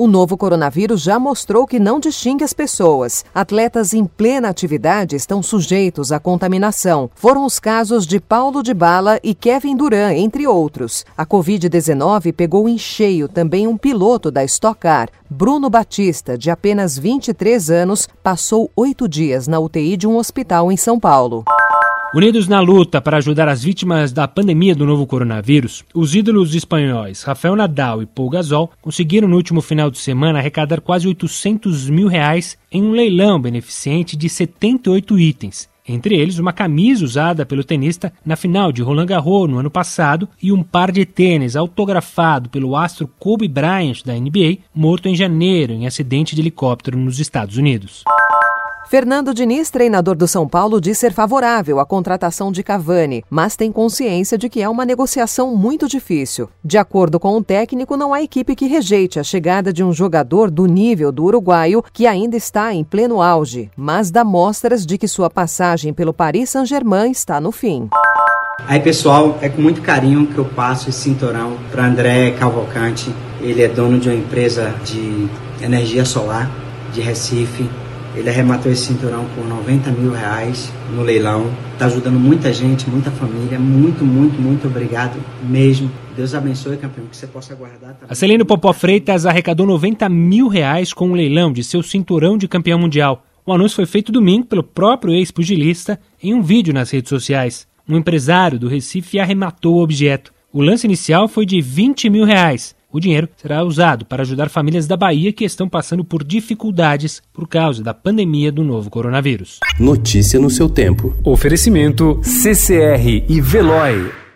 O novo coronavírus já mostrou que não distingue as pessoas. Atletas em plena atividade estão sujeitos à contaminação. Foram os casos de Paulo de Bala e Kevin Durant, entre outros. A Covid-19 pegou em cheio também um piloto da Stock Car. Bruno Batista, de apenas 23 anos, passou oito dias na UTI de um hospital em São Paulo. Unidos na luta para ajudar as vítimas da pandemia do novo coronavírus, os ídolos espanhóis Rafael Nadal e Paul Gasol conseguiram no último final de semana arrecadar quase 800 mil reais em um leilão beneficente de 78 itens. Entre eles, uma camisa usada pelo tenista na final de Roland Garros no ano passado e um par de tênis autografado pelo astro Kobe Bryant da NBA, morto em janeiro em acidente de helicóptero nos Estados Unidos. Fernando Diniz, treinador do São Paulo, diz ser favorável à contratação de Cavani, mas tem consciência de que é uma negociação muito difícil. De acordo com o técnico, não há equipe que rejeite a chegada de um jogador do nível do uruguaio, que ainda está em pleno auge, mas dá mostras de que sua passagem pelo Paris Saint-Germain está no fim. Aí, pessoal, é com muito carinho que eu passo esse cinturão para André Cavalcante. Ele é dono de uma empresa de energia solar de Recife ele arrematou esse cinturão por 90 mil reais no leilão. Está ajudando muita gente, muita família. Muito, muito, muito obrigado mesmo. Deus abençoe, campeão, que você possa guardar. Tá? A Celino Popó Freitas arrecadou 90 mil reais com o um leilão de seu cinturão de campeão mundial. O anúncio foi feito domingo pelo próprio ex-pugilista em um vídeo nas redes sociais. Um empresário do Recife arrematou o objeto. O lance inicial foi de 20 mil reais o dinheiro será usado para ajudar famílias da Bahia que estão passando por dificuldades por causa da pandemia do novo coronavírus. Notícia no seu tempo. Oferecimento CCR e Veloy.